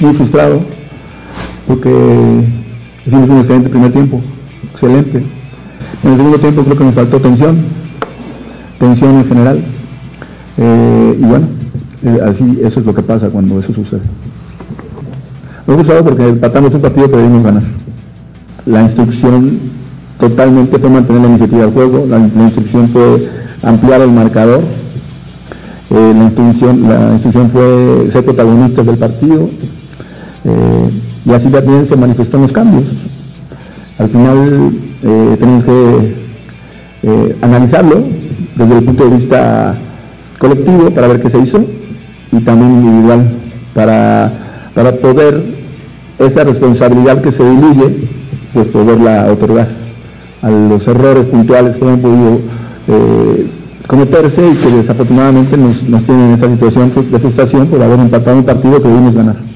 Muy frustrado porque hicimos un excelente primer tiempo, excelente. En el segundo tiempo creo que nos faltó tensión, tensión en general. Eh, y bueno, eh, así eso es lo que pasa cuando eso sucede. Me ha gustado porque empatamos un partido que debimos ganar. La instrucción totalmente fue mantener la iniciativa del juego, la, instrucción fue ampliar el marcador, eh, la, instrucción, la instrucción fue ser protagonistas del partido, eh, y así también se manifestó en los cambios. Al final eh, tenemos que eh, analizarlo desde el punto de vista colectivo para ver qué se hizo y también individual para, para poder esa responsabilidad que se diluye, pues poderla otorgar a los errores puntuales que han podido cometerse y que desafortunadamente nos, nos tienen en esta situación de frustración por haber empatado un partido que debimos ganar.